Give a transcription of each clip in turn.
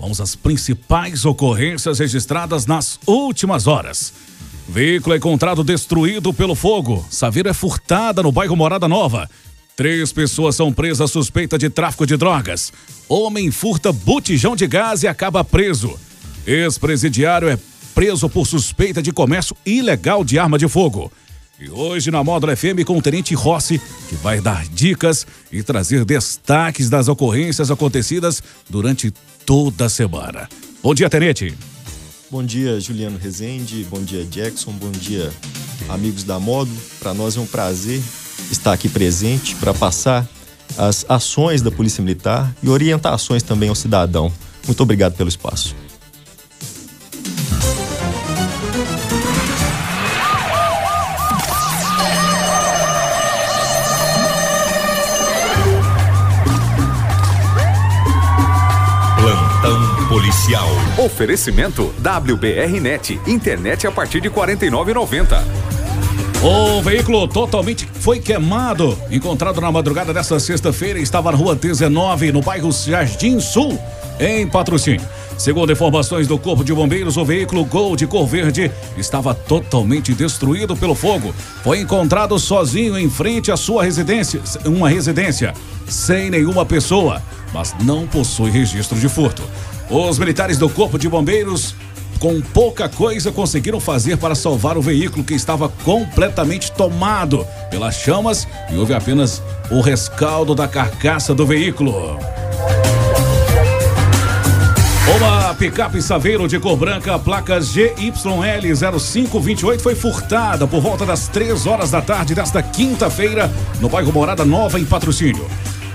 Vamos às principais ocorrências registradas nas últimas horas. Veículo encontrado destruído pelo fogo. Saveiro é furtada no bairro Morada Nova. Três pessoas são presas suspeita de tráfico de drogas. Homem furta botijão de gás e acaba preso. Ex-presidiário é preso por suspeita de comércio ilegal de arma de fogo. E hoje na Módulo FM com o Tenente Rossi, que vai dar dicas e trazer destaques das ocorrências acontecidas durante toda a semana. Bom dia, Tenente. Bom dia, Juliano Rezende. Bom dia, Jackson. Bom dia, amigos da Módulo. Para nós é um prazer estar aqui presente para passar as ações da Polícia Militar e orientações também ao cidadão. Muito obrigado pelo espaço. Policial. Oferecimento WBRnet, internet a partir de 49,90. O veículo totalmente foi queimado, encontrado na madrugada desta sexta-feira, estava na rua 19, no bairro Jardim Sul, em patrocínio. Segundo informações do Corpo de Bombeiros, o veículo Gol de cor verde estava totalmente destruído pelo fogo. Foi encontrado sozinho em frente à sua residência, uma residência, sem nenhuma pessoa, mas não possui registro de furto. Os militares do Corpo de Bombeiros com pouca coisa conseguiram fazer para salvar o veículo que estava completamente tomado pelas chamas e houve apenas o rescaldo da carcaça do veículo. Uma picape Saveiro de cor branca, placa GYL0528, foi furtada por volta das 3 horas da tarde desta quinta-feira no bairro Morada Nova, em patrocínio.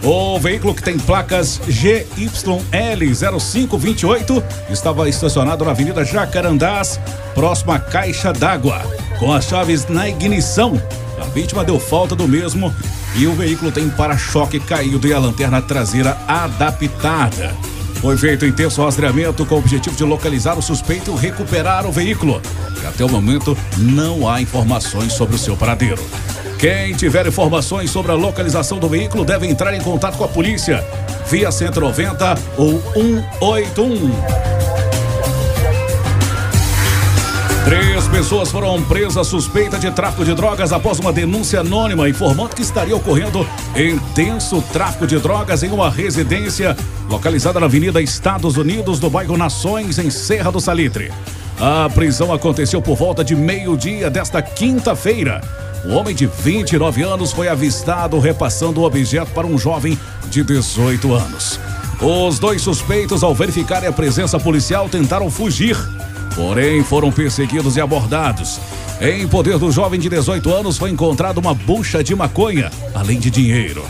O veículo que tem placas GYL0528 estava estacionado na Avenida Jacarandás, próximo à caixa d'água, com as chaves na ignição. A vítima deu falta do mesmo e o veículo tem para-choque caído e a lanterna traseira adaptada. Foi feito intenso rastreamento com o objetivo de localizar o suspeito e recuperar o veículo. E até o momento não há informações sobre o seu paradeiro. Quem tiver informações sobre a localização do veículo deve entrar em contato com a polícia via 190 ou 181. Três pessoas foram presas suspeita de tráfico de drogas após uma denúncia anônima informando que estaria ocorrendo intenso tráfico de drogas em uma residência localizada na Avenida Estados Unidos, no bairro Nações, em Serra do Salitre. A prisão aconteceu por volta de meio-dia desta quinta-feira. O homem de 29 anos foi avistado repassando o objeto para um jovem de 18 anos. Os dois suspeitos, ao verificarem a presença policial, tentaram fugir, porém foram perseguidos e abordados. Em poder do jovem de 18 anos foi encontrada uma bucha de maconha, além de dinheiro.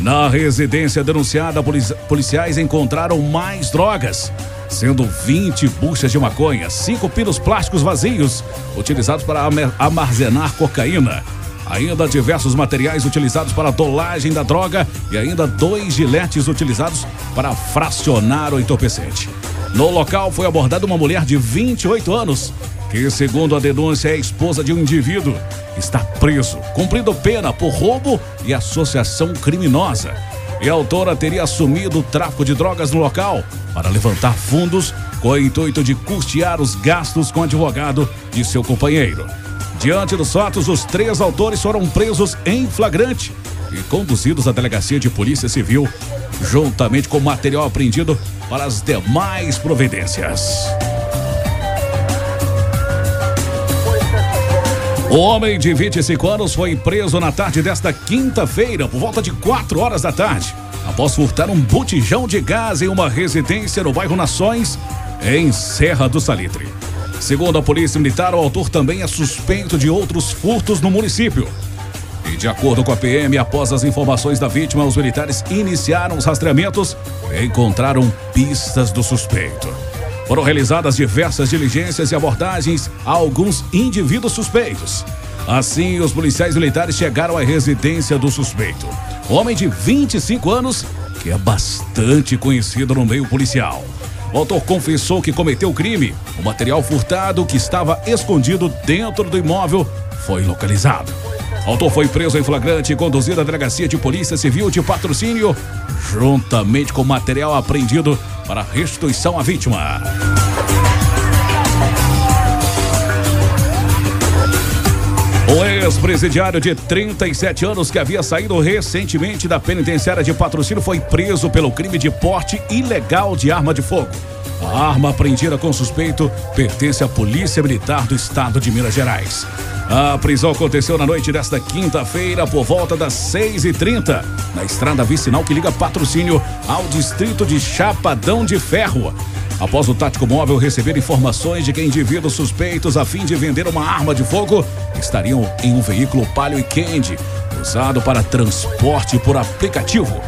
Na residência denunciada, policiais encontraram mais drogas, sendo 20 buchas de maconha, 5 pinos plásticos vazios, utilizados para armazenar cocaína. Ainda diversos materiais utilizados para a dolagem da droga e ainda dois giletes utilizados para fracionar o entorpecente. No local foi abordada uma mulher de 28 anos, que, segundo a denúncia, é esposa de um indivíduo está preso, cumprindo pena por roubo e associação criminosa. E a autora teria assumido o tráfico de drogas no local para levantar fundos com o intuito de custear os gastos com o advogado de seu companheiro. Diante dos fatos, os três autores foram presos em flagrante e conduzidos à delegacia de polícia civil, juntamente com material apreendido para as demais providências. O homem de 25 anos foi preso na tarde desta quinta-feira, por volta de 4 horas da tarde, após furtar um botijão de gás em uma residência no bairro Nações, em Serra do Salitre. Segundo a Polícia Militar, o autor também é suspeito de outros furtos no município. E de acordo com a PM, após as informações da vítima, os militares iniciaram os rastreamentos e encontraram pistas do suspeito. Foram realizadas diversas diligências e abordagens a alguns indivíduos suspeitos. Assim, os policiais militares chegaram à residência do suspeito. Homem de 25 anos, que é bastante conhecido no meio policial. O autor confessou que cometeu o crime. O material furtado que estava escondido dentro do imóvel foi localizado. Autor foi preso em flagrante e conduzido à delegacia de polícia civil de patrocínio, juntamente com material apreendido para restituição à vítima. O ex-presidiário de 37 anos que havia saído recentemente da penitenciária de patrocínio foi preso pelo crime de porte ilegal de arma de fogo. A arma apreendida com suspeito pertence à Polícia Militar do Estado de Minas Gerais. A prisão aconteceu na noite desta quinta-feira, por volta das 6h30, na estrada vicinal que liga patrocínio ao distrito de Chapadão de Ferro. Após o tático móvel receber informações de que indivíduos suspeitos a fim de vender uma arma de fogo estariam em um veículo Palio e Candy, usado para transporte por aplicativo.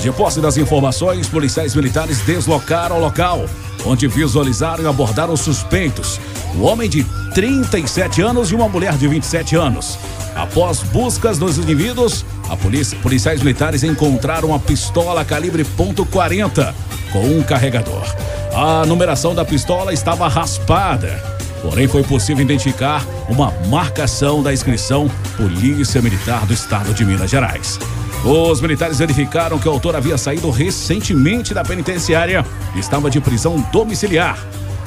De posse das informações, policiais militares deslocaram o local, onde visualizaram e abordaram os suspeitos, um homem de 37 anos e uma mulher de 27 anos. Após buscas dos indivíduos, a polícia, policiais militares encontraram uma pistola calibre .40 com um carregador. A numeração da pistola estava raspada, porém foi possível identificar uma marcação da inscrição Polícia Militar do Estado de Minas Gerais. Os militares verificaram que o autor havia saído recentemente da penitenciária e estava de prisão domiciliar.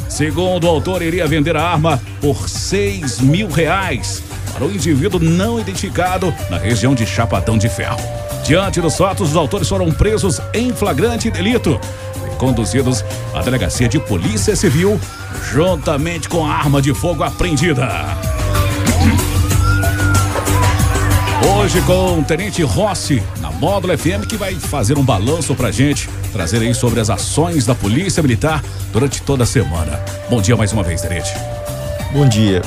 Segundo o autor, iria vender a arma por 6 mil reais para o indivíduo não identificado na região de Chapadão de Ferro. Diante dos fatos, os autores foram presos em flagrante delito e conduzidos à delegacia de polícia civil, juntamente com a arma de fogo apreendida. Hoje com o Tenente Rossi, na Módulo FM, que vai fazer um balanço pra gente, trazer aí sobre as ações da Polícia Militar durante toda a semana. Bom dia mais uma vez, Tenente. Bom dia.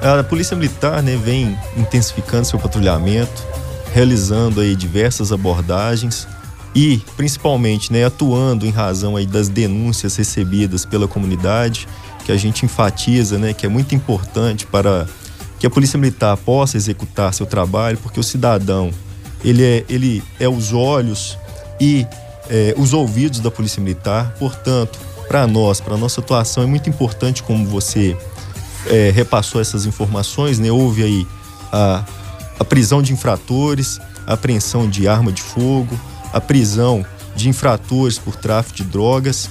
A Polícia Militar né, vem intensificando seu patrulhamento, realizando aí diversas abordagens e, principalmente, né, atuando em razão aí das denúncias recebidas pela comunidade, que a gente enfatiza, né, que é muito importante para que a Polícia Militar possa executar seu trabalho, porque o cidadão ele é, ele é os olhos e é, os ouvidos da Polícia Militar. Portanto, para nós, para nossa atuação, é muito importante como você é, repassou essas informações, né? Houve aí a, a prisão de infratores, a apreensão de arma de fogo, a prisão de infratores por tráfico de drogas.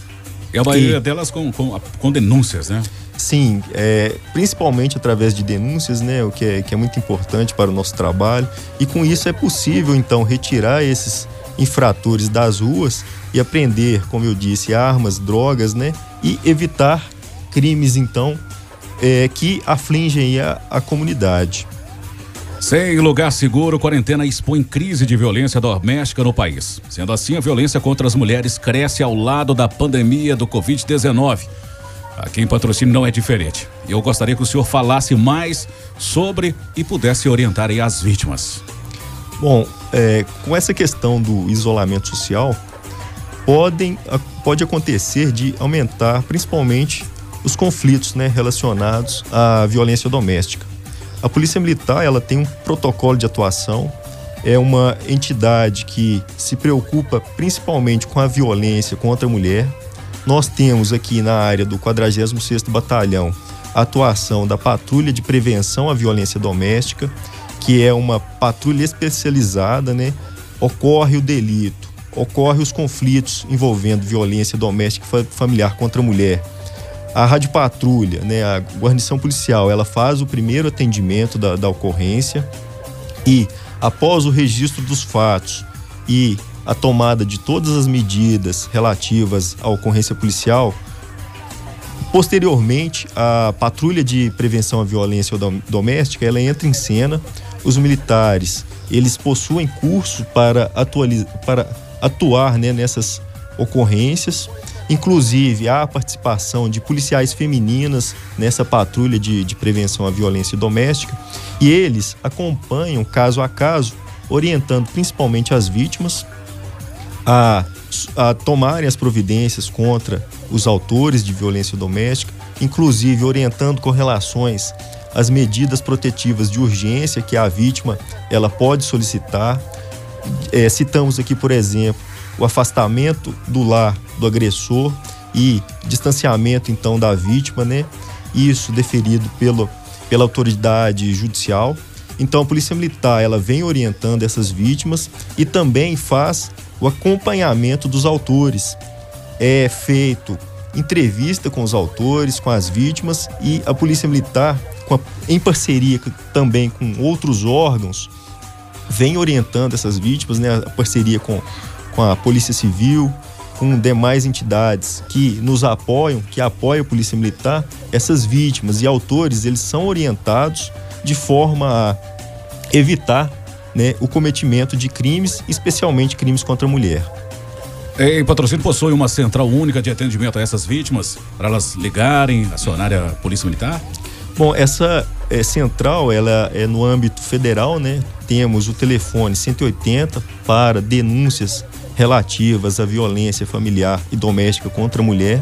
E a maioria e, delas com, com, com denúncias, né? Sim, é, principalmente através de denúncias, né, o que é, que é muito importante para o nosso trabalho. E com isso é possível, então, retirar esses infratores das ruas e apreender, como eu disse, armas, drogas, né, e evitar crimes, então, é, que afligem a, a comunidade. Sem lugar seguro, quarentena expõe crise de violência doméstica no país. Sendo assim, a violência contra as mulheres cresce ao lado da pandemia do Covid-19. Aqui em patrocínio não é diferente. Eu gostaria que o senhor falasse mais sobre e pudesse orientar aí as vítimas. Bom, é, com essa questão do isolamento social, podem, pode acontecer de aumentar principalmente os conflitos né, relacionados à violência doméstica. A Polícia Militar ela tem um protocolo de atuação, é uma entidade que se preocupa principalmente com a violência contra a mulher, nós temos aqui na área do 46º Batalhão a atuação da Patrulha de Prevenção à Violência Doméstica, que é uma patrulha especializada, né? Ocorre o delito, ocorre os conflitos envolvendo violência doméstica e familiar contra a mulher. A Rádio Patrulha, né, a guarnição policial, ela faz o primeiro atendimento da, da ocorrência e, após o registro dos fatos e a tomada de todas as medidas relativas à ocorrência policial. Posteriormente, a patrulha de prevenção à violência doméstica, ela entra em cena. Os militares, eles possuem curso para, para atuar né, nessas ocorrências. Inclusive, há a participação de policiais femininas nessa patrulha de, de prevenção à violência doméstica. E eles acompanham caso a caso, orientando principalmente as vítimas a, a tomarem as providências contra os autores de violência doméstica, inclusive orientando com relações às medidas protetivas de urgência que a vítima ela pode solicitar. É, citamos aqui, por exemplo, o afastamento do lar do agressor e distanciamento então da vítima, né? Isso deferido pelo, pela autoridade judicial Então a Polícia Militar ela vem orientando essas vítimas e também faz o acompanhamento dos autores. É feito entrevista com os autores, com as vítimas e a Polícia Militar, a, em parceria também com outros órgãos, vem orientando essas vítimas, né? A parceria com, com a Polícia Civil, com demais entidades que nos apoiam, que apoiam a Polícia Militar, essas vítimas e autores, eles são orientados de forma a evitar né, o cometimento de crimes, especialmente crimes contra a mulher. Em Patrocínio possui uma central única de atendimento a essas vítimas, para elas ligarem, acionarem a Polícia Militar? Bom, essa é, central, ela é no âmbito federal, né? Temos o telefone 180 para denúncias relativas à violência familiar e doméstica contra a mulher.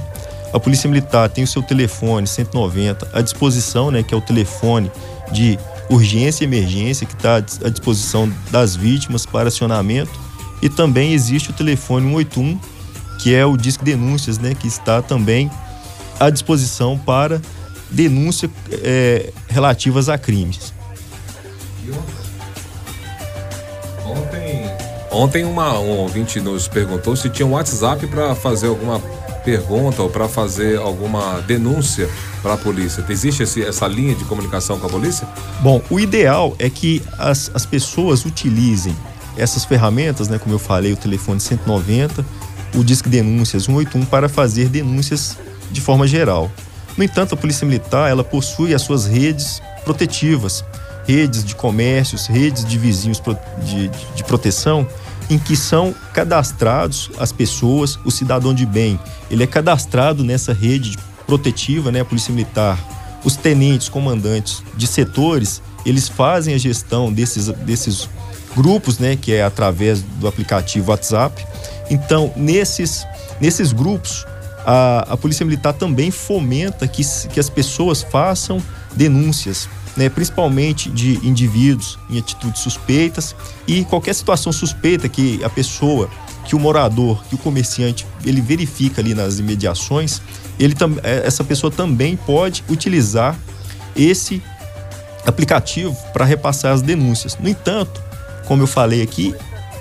A Polícia Militar tem o seu telefone 190 à disposição, né, que é o telefone de urgência e emergência que está à disposição das vítimas para acionamento. E também existe o telefone 181, que é o Disque Denúncias, né, que está também à disposição para denúncia é, relativas a crimes. Ontem, ontem uma, um ouvinte nos perguntou se tinha um WhatsApp para fazer alguma pergunta ou para fazer alguma denúncia para a polícia. Existe esse, essa linha de comunicação com a polícia? Bom, o ideal é que as, as pessoas utilizem essas ferramentas, né, como eu falei, o telefone 190, o Disque Denúncias 181 para fazer denúncias de forma geral. No entanto, a Polícia Militar ela possui as suas redes protetivas, redes de comércios, redes de vizinhos de, de, de proteção, em que são cadastrados as pessoas, o cidadão de bem. Ele é cadastrado nessa rede protetiva, né, a Polícia Militar. Os tenentes, comandantes de setores, eles fazem a gestão desses, desses grupos, né, que é através do aplicativo WhatsApp. Então, nesses, nesses grupos, a, a Polícia Militar também fomenta que, que as pessoas façam denúncias, né, principalmente de indivíduos em atitudes suspeitas e qualquer situação suspeita que a pessoa, que o morador, que o comerciante, ele verifica ali nas imediações, ele é, essa pessoa também pode utilizar esse aplicativo para repassar as denúncias. No entanto, como eu falei aqui,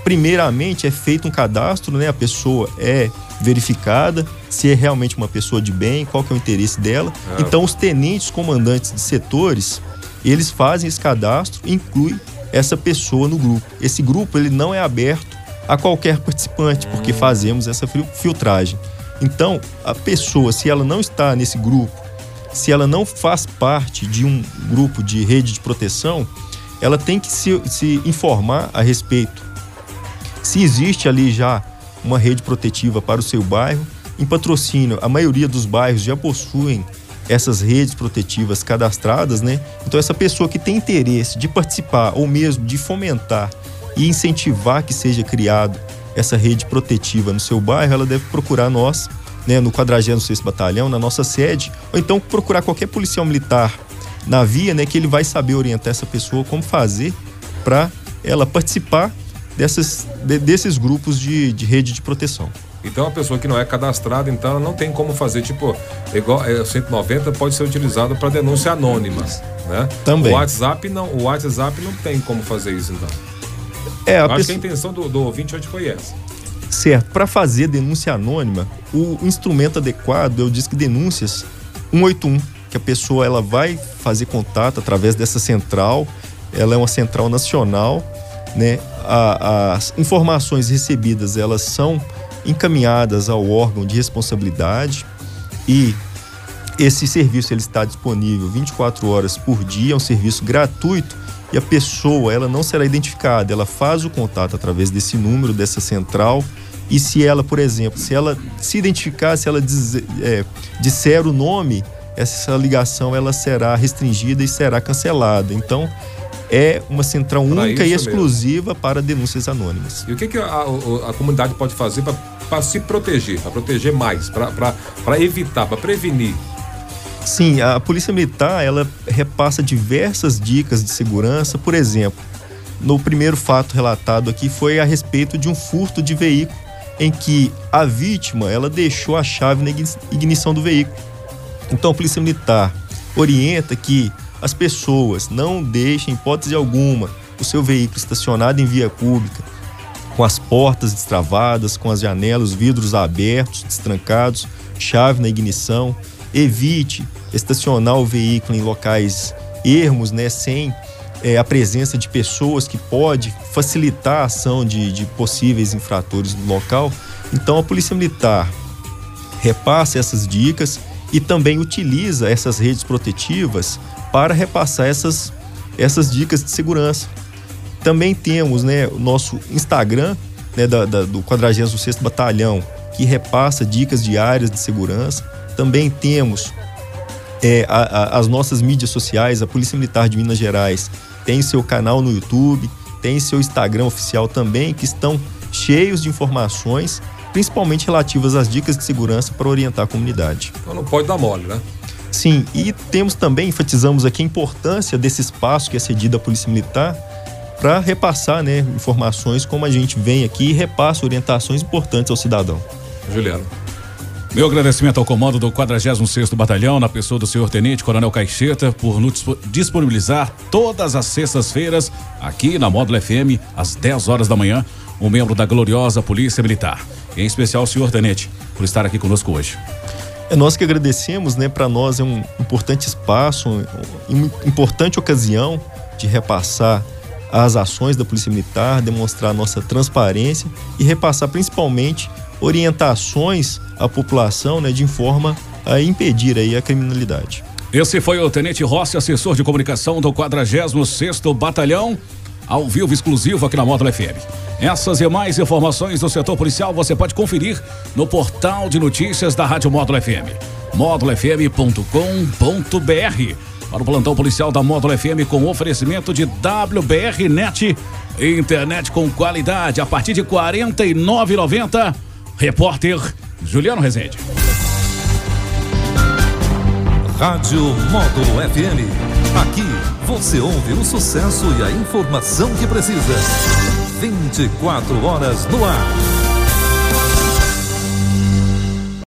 primeiramente é feito um cadastro, né? A pessoa é verificada se é realmente uma pessoa de bem, qual que é o interesse dela. Ah. Então os tenentes comandantes de setores, eles fazem esse cadastro, inclui essa pessoa no grupo. Esse grupo ele não é aberto a qualquer participante, porque hum. fazemos essa filtragem. Então, a pessoa, se ela não está nesse grupo, se ela não faz parte de um grupo de rede de proteção, ela tem que se, se informar a respeito. Se existe ali já uma rede protetiva para o seu bairro, em patrocínio, a maioria dos bairros já possuem essas redes protetivas cadastradas, né? Então essa pessoa que tem interesse de participar ou mesmo de fomentar e incentivar que seja criado essa rede protetiva no seu bairro, ela deve procurar nós, né, no 46 Batalhão, na nossa sede, ou então procurar qualquer policial militar na via, né, que ele vai saber orientar essa pessoa como fazer para ela participar dessas, de, desses grupos de, de rede de proteção. Então a pessoa que não é cadastrada, então ela não tem como fazer, tipo, igual é, 190 pode ser utilizado para denúncia anônima, né? Também. O WhatsApp não, o WhatsApp não tem como fazer isso, então. É, a acho pessoa... que a intenção do, do ouvinte hoje foi essa. Certo. Para fazer denúncia anônima, o instrumento adequado é o Disque Denúncias 181 que a pessoa ela vai fazer contato através dessa central. Ela é uma central nacional, né? A, as informações recebidas elas são encaminhadas ao órgão de responsabilidade e esse serviço ele está disponível 24 horas por dia, é um serviço gratuito e a pessoa ela não será identificada, ela faz o contato através desse número dessa central e se ela, por exemplo, se ela se identificar, se ela é, disser o nome essa ligação ela será restringida e será cancelada. Então, é uma central única e exclusiva mesmo. para denúncias anônimas. E o que, que a, a, a comunidade pode fazer para se proteger, para proteger mais, para evitar, para prevenir? Sim, a Polícia Militar ela repassa diversas dicas de segurança. Por exemplo, no primeiro fato relatado aqui foi a respeito de um furto de veículo em que a vítima ela deixou a chave na ignição do veículo. Então a Polícia Militar orienta que as pessoas não deixem, hipótese alguma, o seu veículo estacionado em via pública, com as portas destravadas, com as janelas, os vidros abertos, destrancados, chave na ignição. Evite estacionar o veículo em locais ermos, né, sem é, a presença de pessoas que pode facilitar a ação de, de possíveis infratores no local. Então, a Polícia Militar repassa essas dicas e também utiliza essas redes protetivas para repassar essas, essas dicas de segurança. Também temos né, o nosso Instagram né, da, da, do 46º Batalhão, que repassa dicas diárias de segurança. Também temos é, a, a, as nossas mídias sociais, a Polícia Militar de Minas Gerais tem seu canal no YouTube, tem seu Instagram oficial também, que estão cheios de informações, principalmente relativas às dicas de segurança para orientar a comunidade. Então não pode dar mole, né? Sim, e temos também, enfatizamos aqui a importância desse espaço que é cedido à Polícia Militar para repassar né, informações como a gente vem aqui e repassa orientações importantes ao cidadão. Juliano. Meu agradecimento ao comando do 46º Batalhão, na pessoa do senhor Tenente Coronel Caixeta, por nos disponibilizar todas as sextas-feiras, aqui na Módulo FM, às 10 horas da manhã, um membro da gloriosa Polícia Militar. Em especial o senhor Tenente, por estar aqui conosco hoje. É nós que agradecemos, né? Para nós é um importante espaço, uma importante ocasião de repassar as ações da Polícia Militar, demonstrar nossa transparência e repassar principalmente orientações à população né, de forma a impedir aí a criminalidade. Esse foi o Tenente Rossi, assessor de comunicação do 46º Batalhão, ao vivo exclusivo aqui na Módulo FM. Essas e mais informações do setor policial você pode conferir no portal de notícias da Rádio Módulo FM, módulofm.com.br. Para o plantão policial da Módulo FM com oferecimento de WBR Net, internet com qualidade a partir de R$ 49,90. Repórter Juliano Rezende. Rádio Módulo FM. Aqui você ouve o sucesso e a informação que precisa. 24 horas no ar.